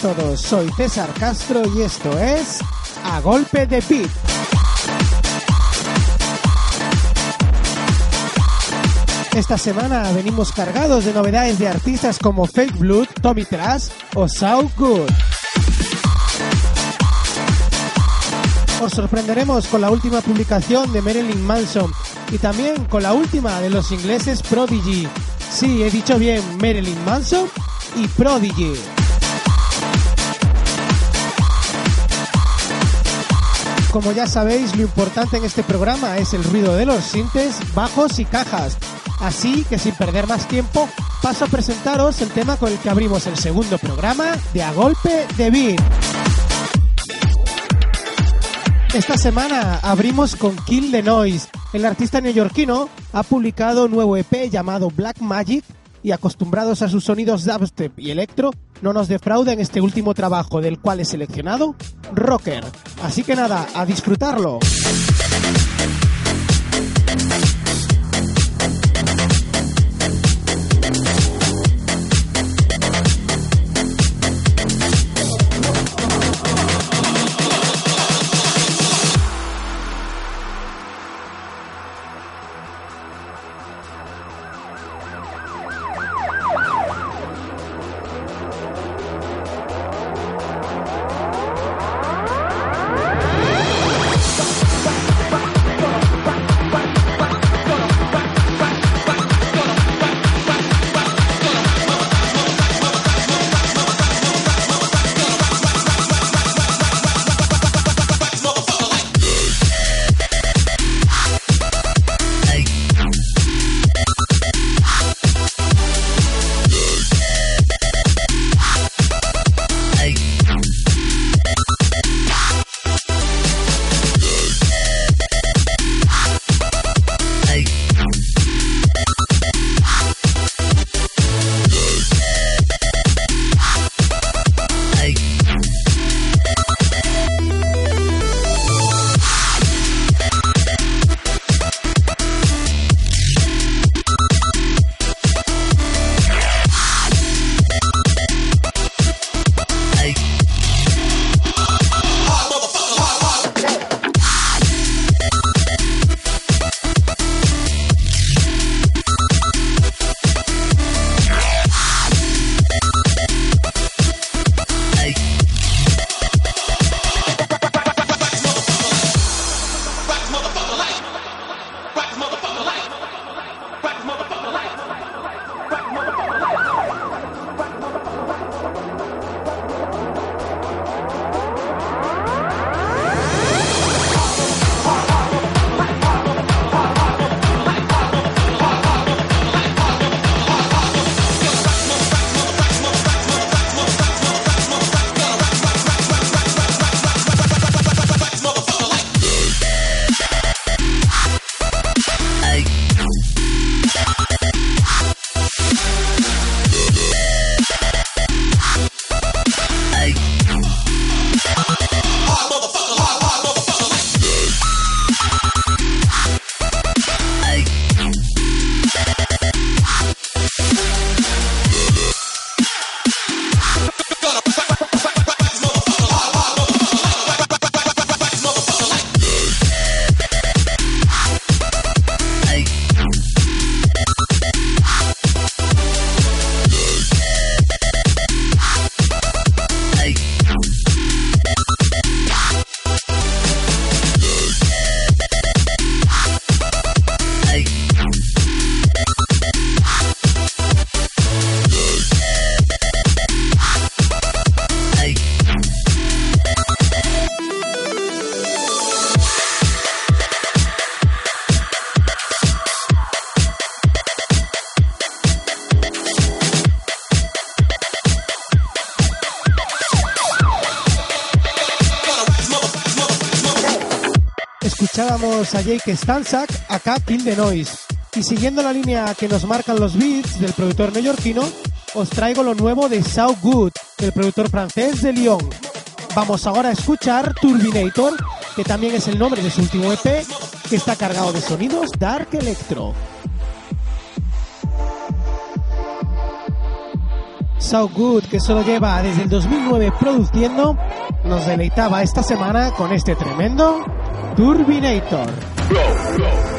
Todos, soy César Castro y esto es A Golpe de Pit. Esta semana venimos cargados de novedades de artistas como Fake Blood, Tommy Trash o South Good. Os sorprenderemos con la última publicación de Marilyn Manson y también con la última de los ingleses Prodigy. Sí, he dicho bien Marilyn Manson y Prodigy. Como ya sabéis, lo importante en este programa es el ruido de los sintes, bajos y cajas. Así que sin perder más tiempo, paso a presentaros el tema con el que abrimos el segundo programa de A Golpe de Beat. Esta semana abrimos con Kill the Noise. El artista neoyorquino ha publicado un nuevo EP llamado Black Magic y acostumbrados a sus sonidos dubstep y electro, no nos defrauda en este último trabajo del cual he seleccionado Rocker. Así que nada, a disfrutarlo. Jake Stanzak, acá Kill the Noise. Y siguiendo la línea que nos marcan los beats del productor neoyorquino, os traigo lo nuevo de South Good, el productor francés de Lyon. Vamos ahora a escuchar Turbinator, que también es el nombre de su último EP, que está cargado de sonidos Dark Electro. So Good, que solo lleva desde el 2009 produciendo, nos deleitaba esta semana con este tremendo Turbinator. go, go.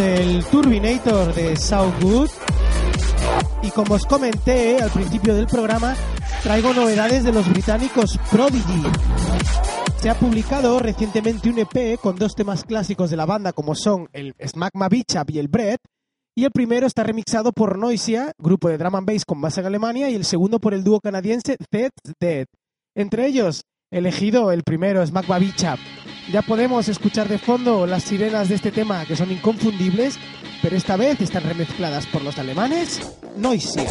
El Turbinator de South Good y como os comenté al principio del programa, traigo novedades de los británicos Prodigy. Se ha publicado recientemente un EP con dos temas clásicos de la banda como son el Smagma Beach y el Bread, y el primero está remixado por Noisia, grupo de drum and bass con base en Alemania, y el segundo por el dúo canadiense Dead Dead. Entre ellos, Elegido el primero, Smack Babicha. Ya podemos escuchar de fondo las sirenas de este tema que son inconfundibles, pero esta vez están remezcladas por los alemanes Noisia.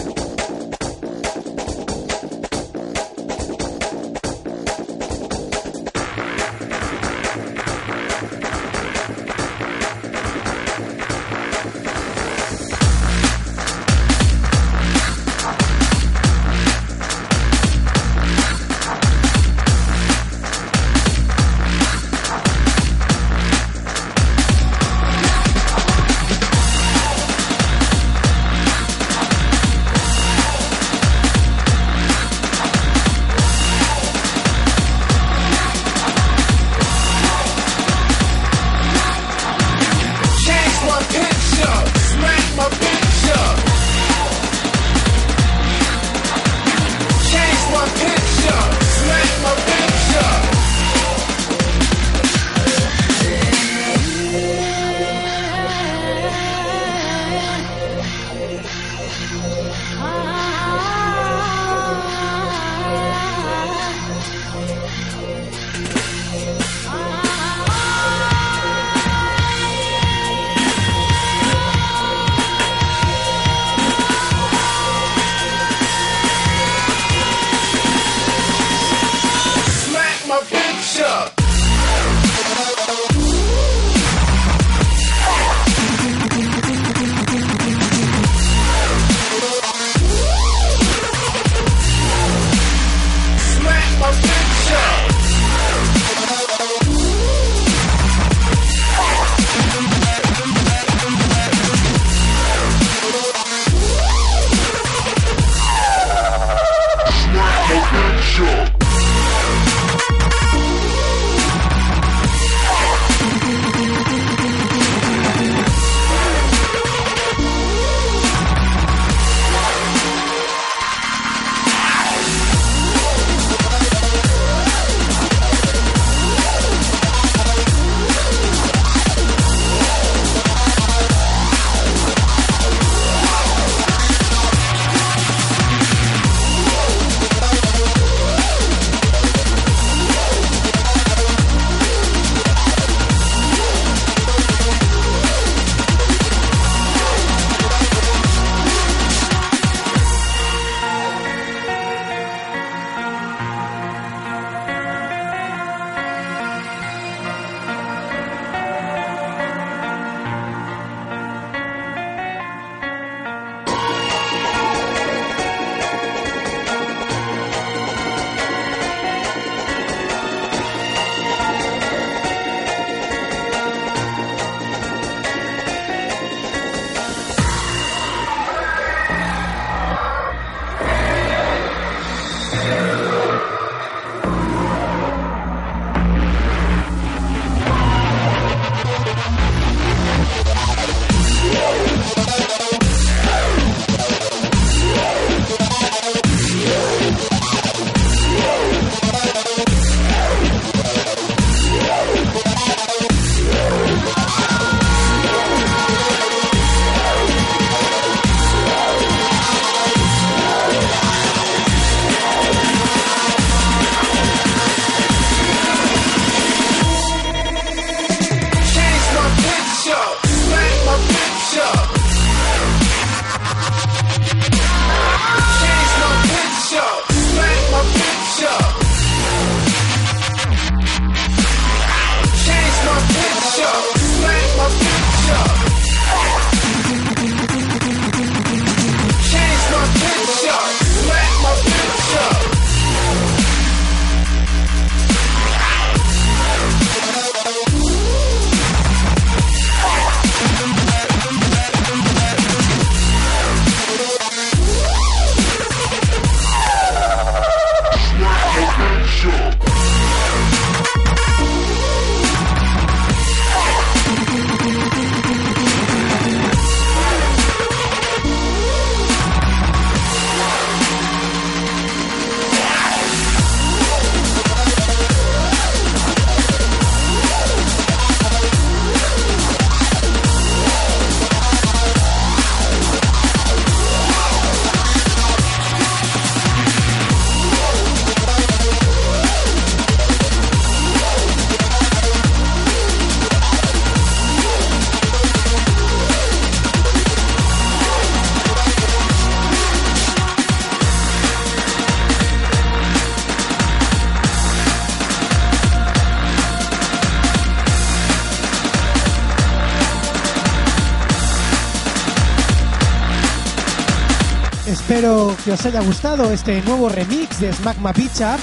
Espero que os haya gustado este nuevo remix de Smagma Picture.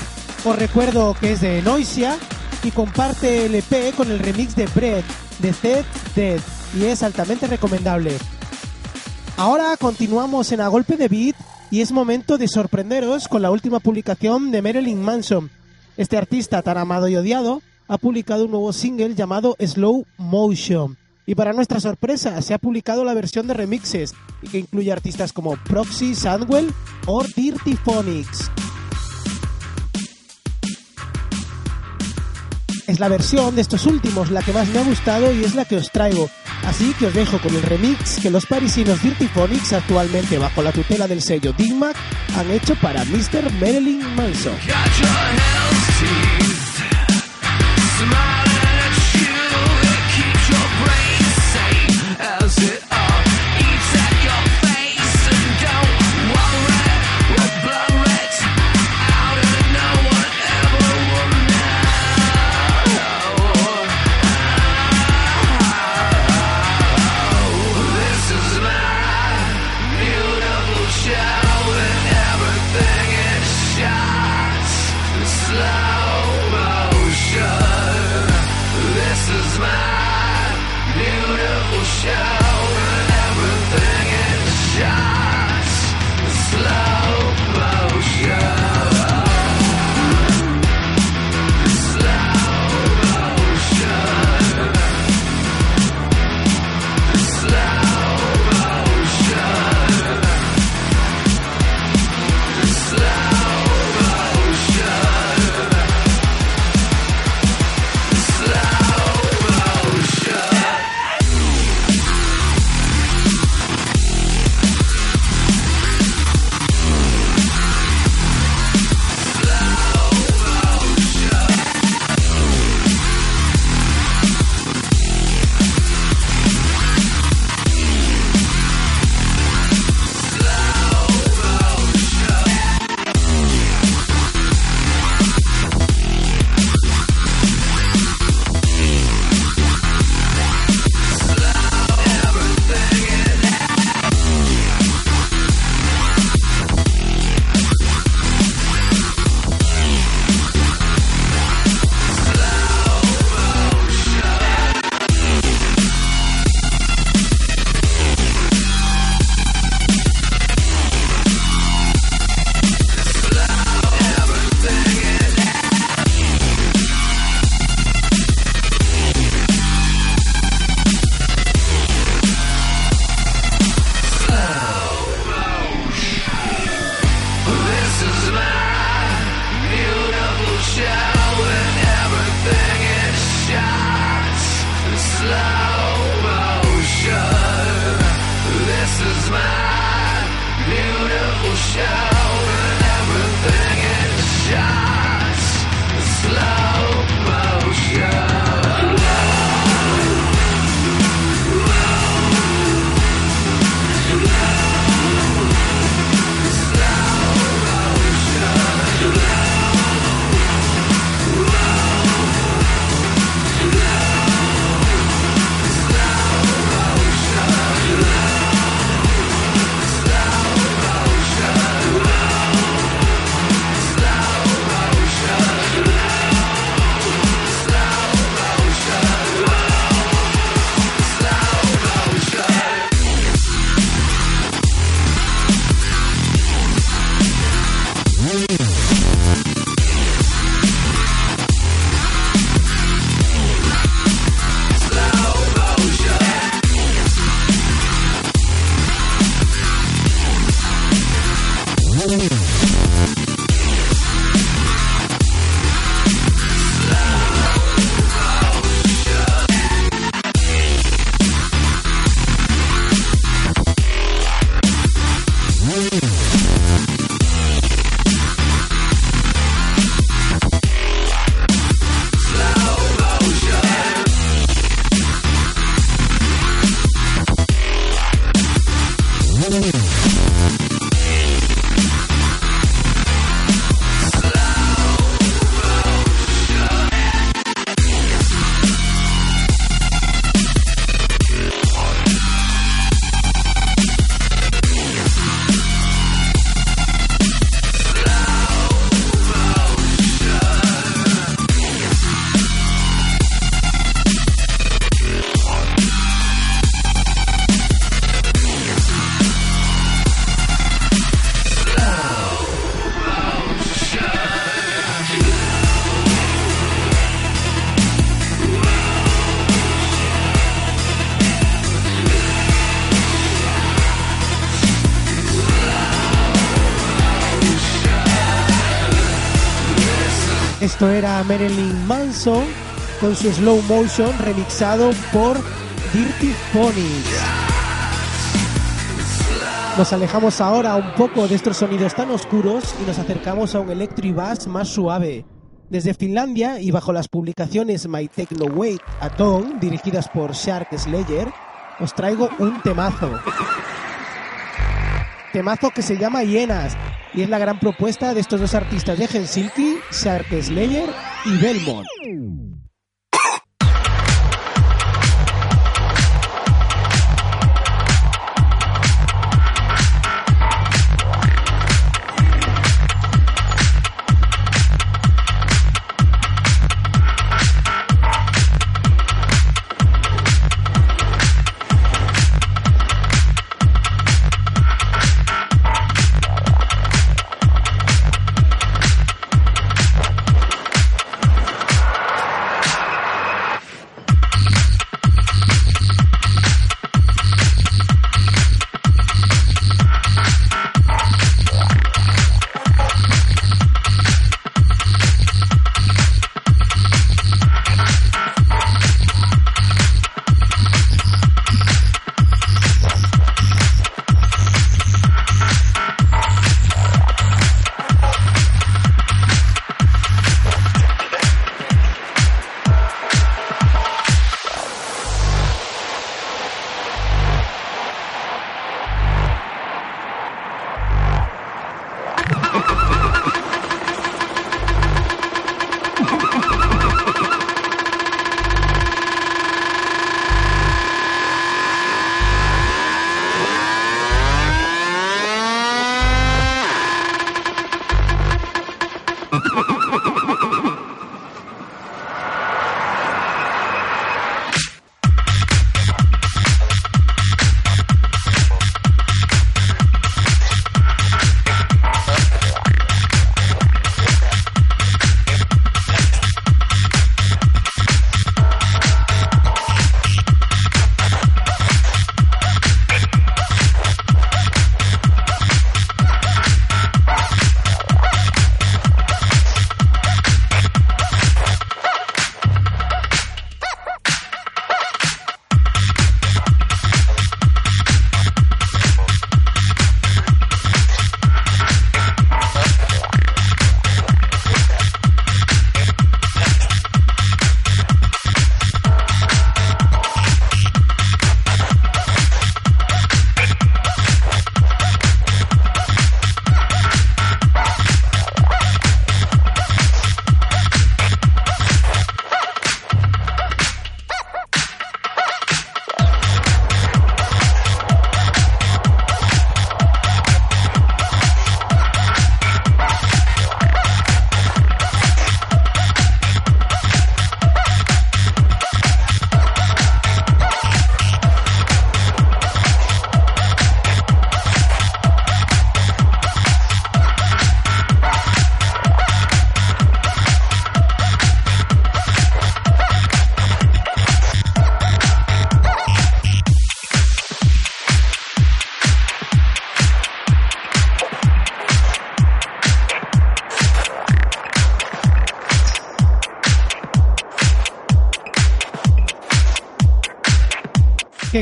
Os recuerdo que es de Noisia y comparte el EP con el remix de Bread de Zed Dead y es altamente recomendable. Ahora continuamos en A Golpe de Beat y es momento de sorprenderos con la última publicación de Marilyn Manson. Este artista tan amado y odiado ha publicado un nuevo single llamado Slow Motion. Y para nuestra sorpresa, se ha publicado la versión de remixes, que incluye artistas como Proxy, Sandwell o Dirty Phonics. Es la versión de estos últimos la que más me ha gustado y es la que os traigo. Así que os dejo con el remix que los parisinos Dirty Phonics, actualmente bajo la tutela del sello Digmac, han hecho para Mr. Marilyn Manson. Era Marilyn Manson con su slow motion remixado por Dirty Ponies. Nos alejamos ahora un poco de estos sonidos tan oscuros y nos acercamos a un electro bass más suave. Desde Finlandia y bajo las publicaciones My Techno Wait Atom, dirigidas por Shark Slayer, os traigo un temazo. Temazo que se llama Hienas y es la gran propuesta de estos dos artistas de Helsinki, Shark Slayer y Belmont.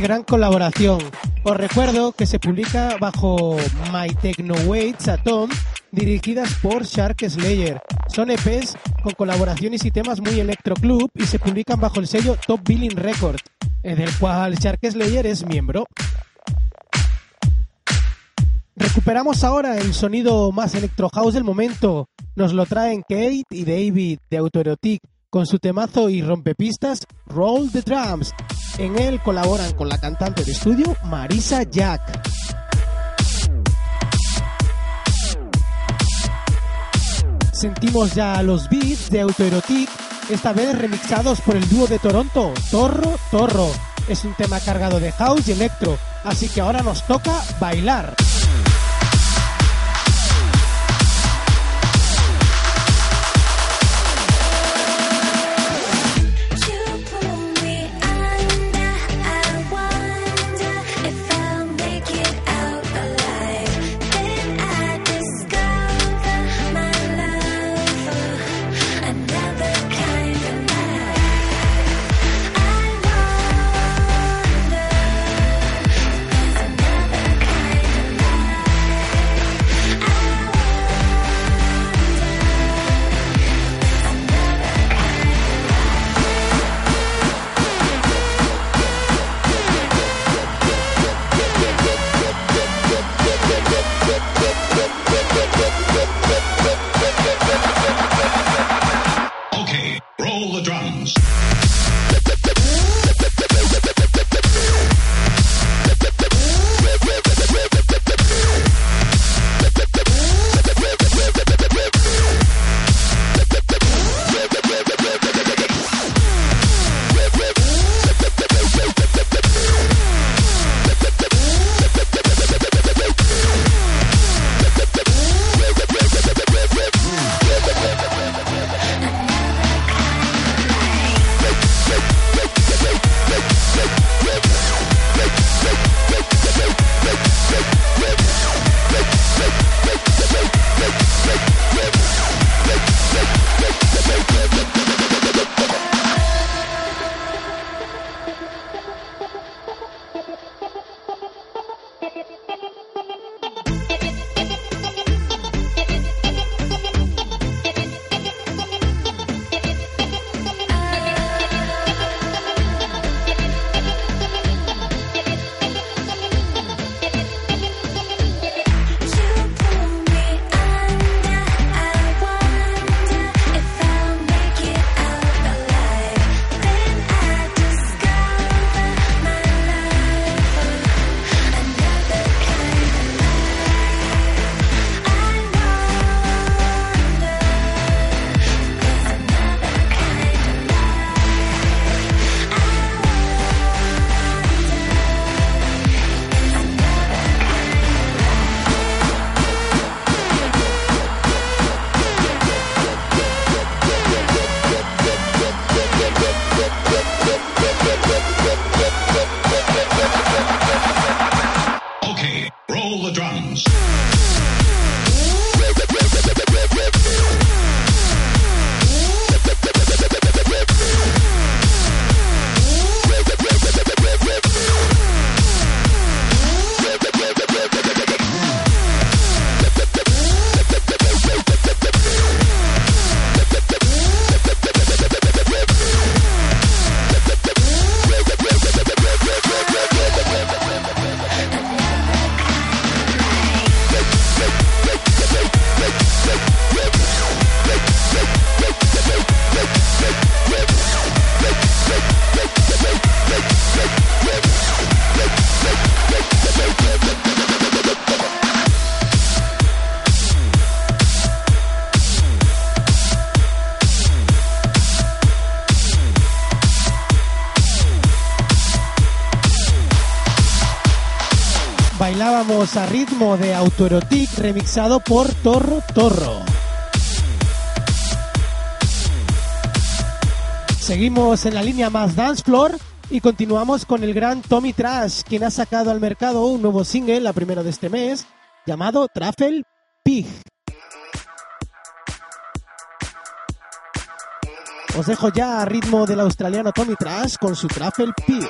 Gran colaboración. Os recuerdo que se publica bajo My Techno Waits Atom, dirigidas por Shark Slayer. Son EPs con colaboraciones y temas muy Electro Club y se publican bajo el sello Top Billing Records, del cual Shark Slayer es miembro. Recuperamos ahora el sonido más electro house del momento. Nos lo traen Kate y David de Autoerotic con su temazo y rompepistas Roll the Drums. En él colaboran con la cantante de estudio Marisa Jack. Sentimos ya los beats de Autoerotic, esta vez remixados por el dúo de Toronto, Torro Torro. Es un tema cargado de house y electro, así que ahora nos toca bailar. De Autoerotic remixado por Torro Torro. Seguimos en la línea más dance floor y continuamos con el gran Tommy Trash, quien ha sacado al mercado un nuevo single, la primera de este mes, llamado Truffle Pig. Os dejo ya a ritmo del australiano Tommy Trash con su Truffle Pig.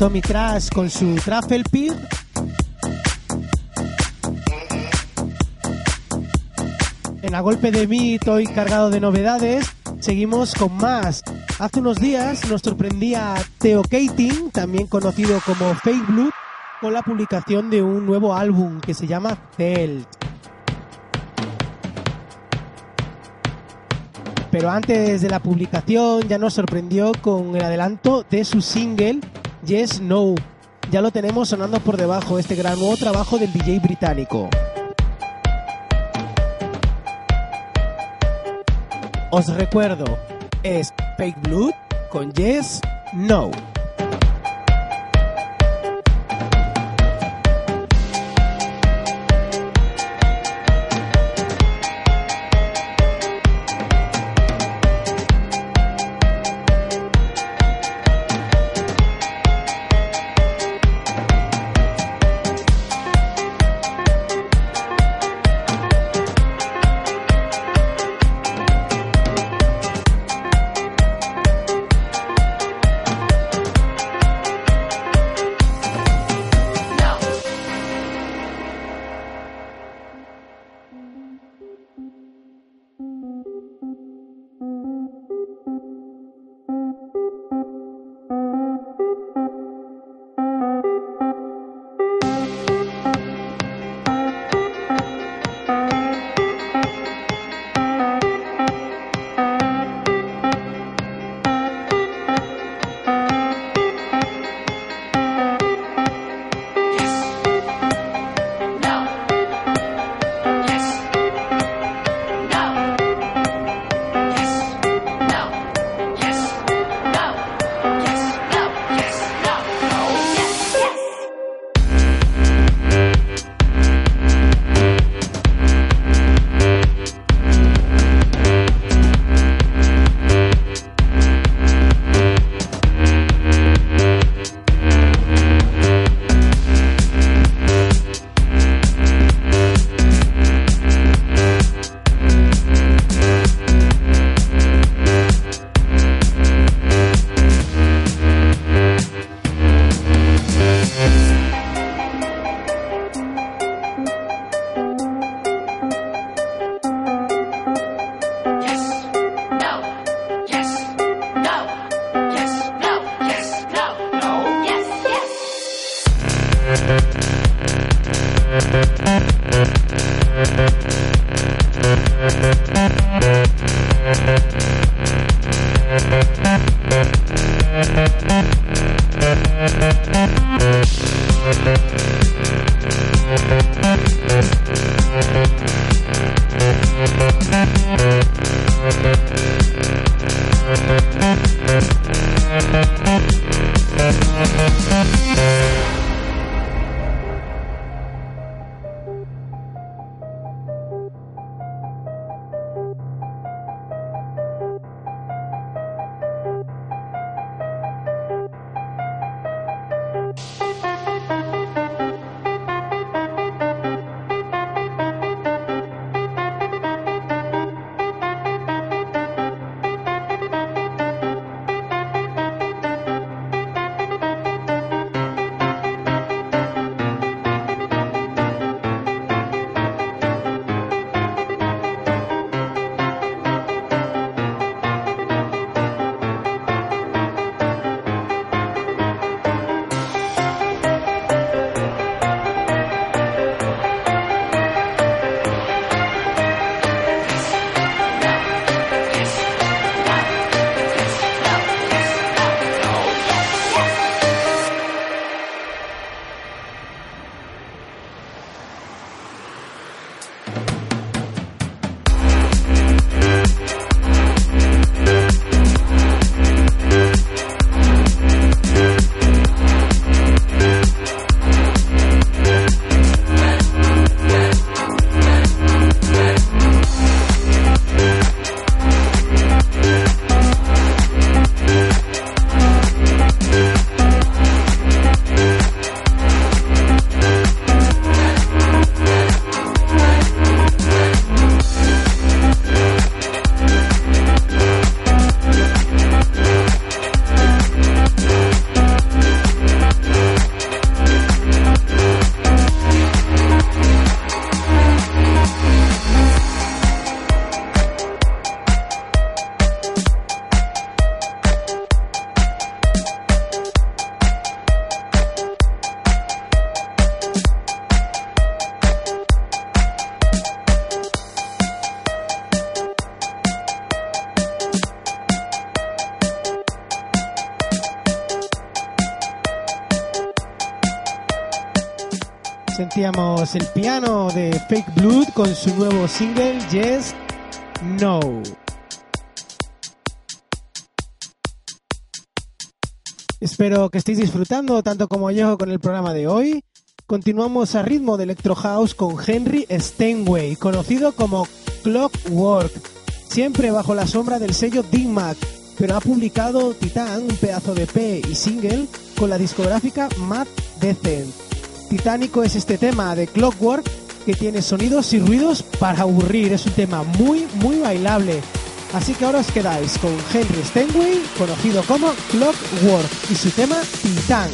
Tommy Trash con su Travel Pig. En a golpe de beat, hoy cargado de novedades, seguimos con más. Hace unos días nos sorprendía Theo Kating, también conocido como Fake Blood, con la publicación de un nuevo álbum que se llama Celt. Pero antes de la publicación ya nos sorprendió con el adelanto de su single Yes No. Ya lo tenemos sonando por debajo, este gran nuevo trabajo del DJ británico. Os recuerdo, es Fake Blood con Yes No. El piano de Fake Blood con su nuevo single Yes, No. Espero que estéis disfrutando tanto como yo con el programa de hoy. Continuamos a ritmo de Electro House con Henry Steinway, conocido como Clockwork, siempre bajo la sombra del sello DIMAC, pero ha publicado Titan, un pedazo de P y single, con la discográfica Matt Decent. Titánico es este tema de Clockwork que tiene sonidos y ruidos para aburrir, es un tema muy, muy bailable. Así que ahora os quedáis con Henry Steinway, conocido como Clockwork, y su tema Titan.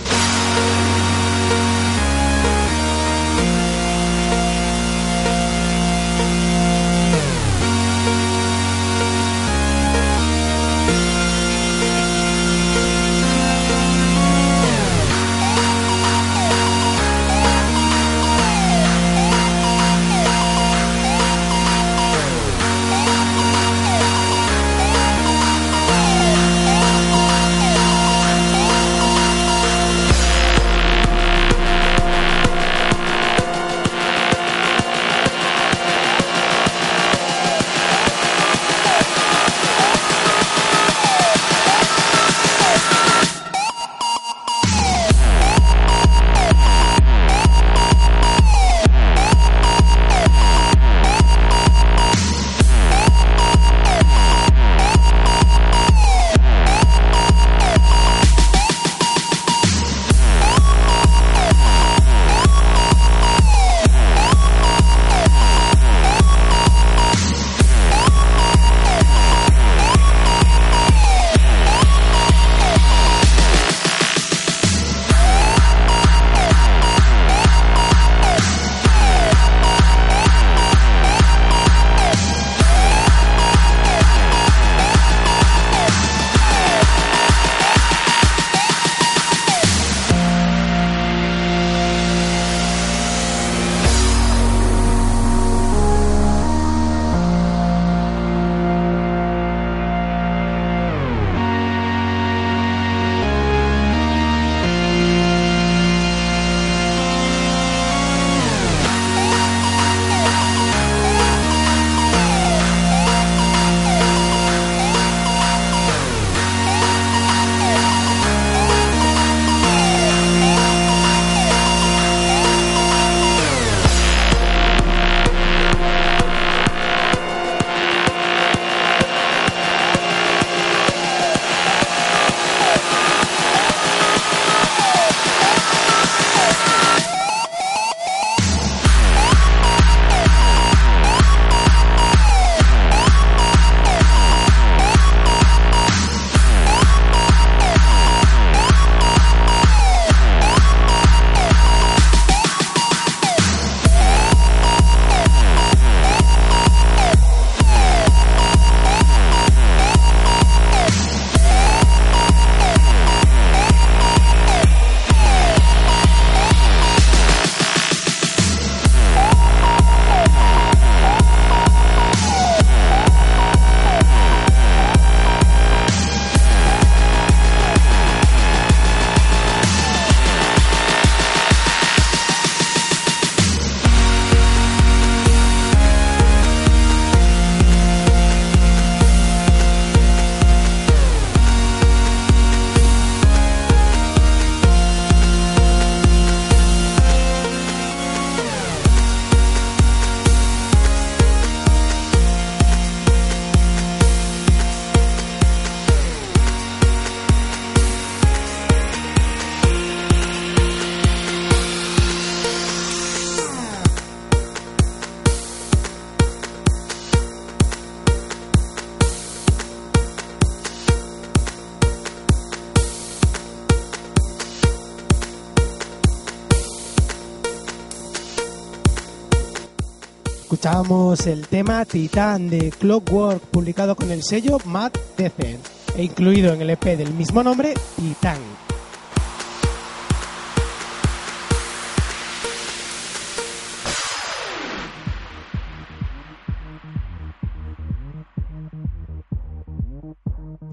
Escuchábamos el tema Titán de Clockwork publicado con el sello Mad Decent e incluido en el EP del mismo nombre, Titán.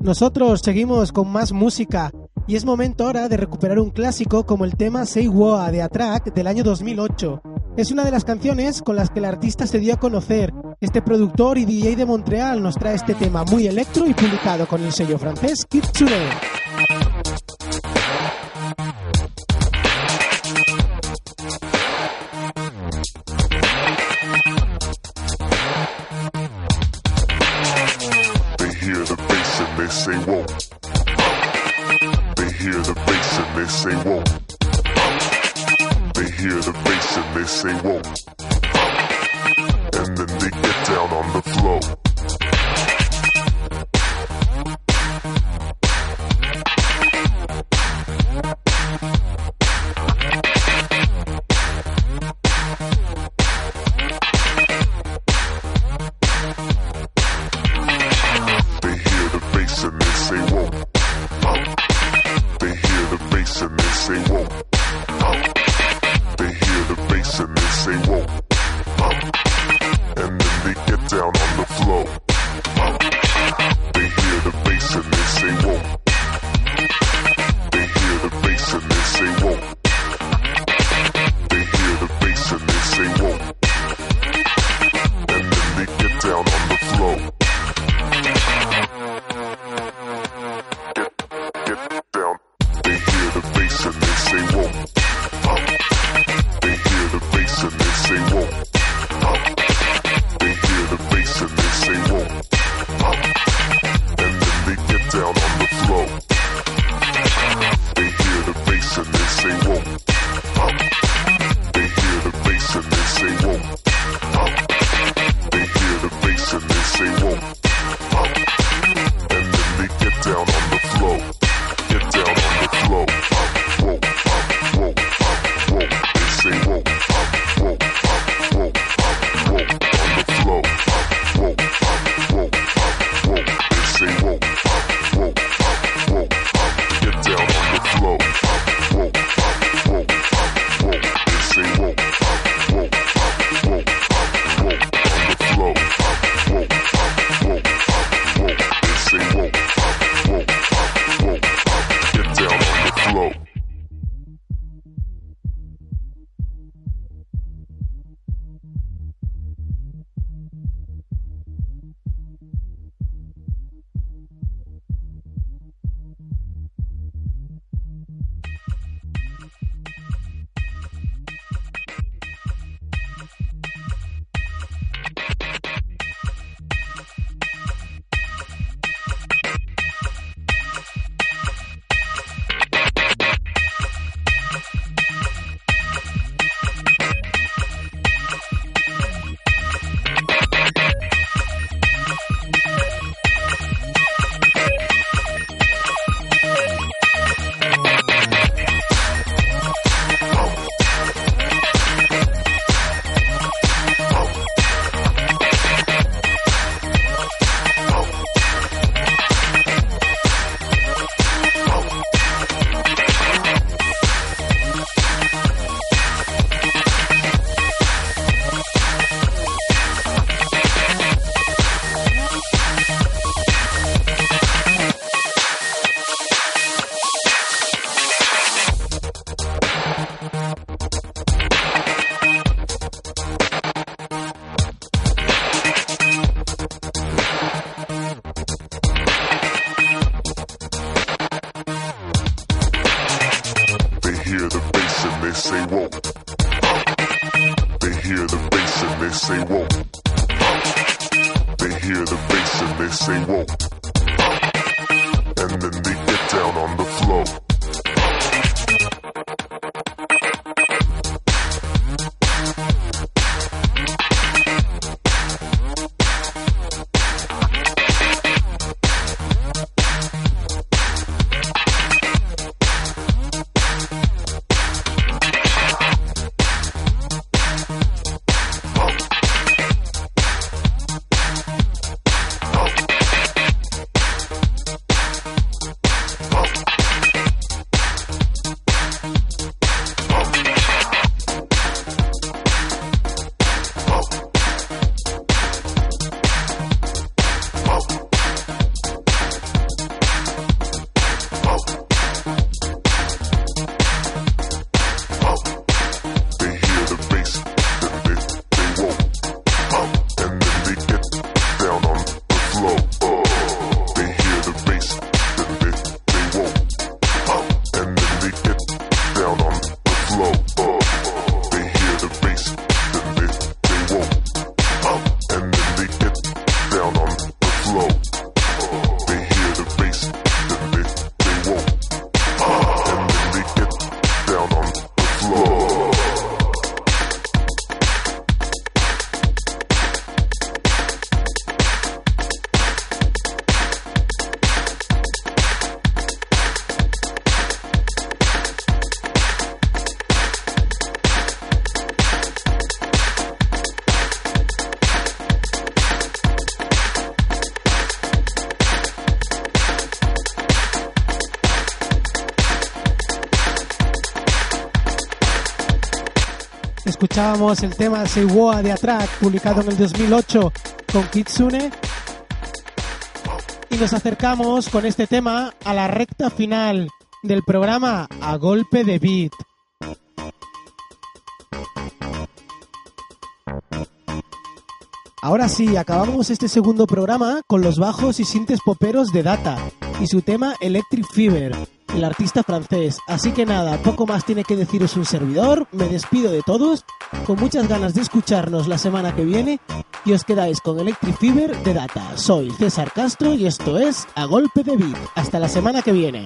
Nosotros seguimos con más música Y es momento ahora de recuperar un clásico como el tema Say Woa de Atrack del año 2008. Es una de las canciones con las que el artista se dio a conocer. Este productor y DJ de Montreal nos trae este tema muy electro y publicado con el sello francés Kitsune. Escuchábamos el tema Seiwoa de Atrack, publicado en el 2008 con Kitsune. Y nos acercamos con este tema a la recta final del programa A Golpe de Beat. Ahora sí, acabamos este segundo programa con los bajos y sintes poperos de Data y su tema Electric Fever, el artista francés. Así que nada, poco más tiene que deciros un servidor, me despido de todos, con muchas ganas de escucharnos la semana que viene y os quedáis con Electric Fever de Data. Soy César Castro y esto es A Golpe de Beat. Hasta la semana que viene.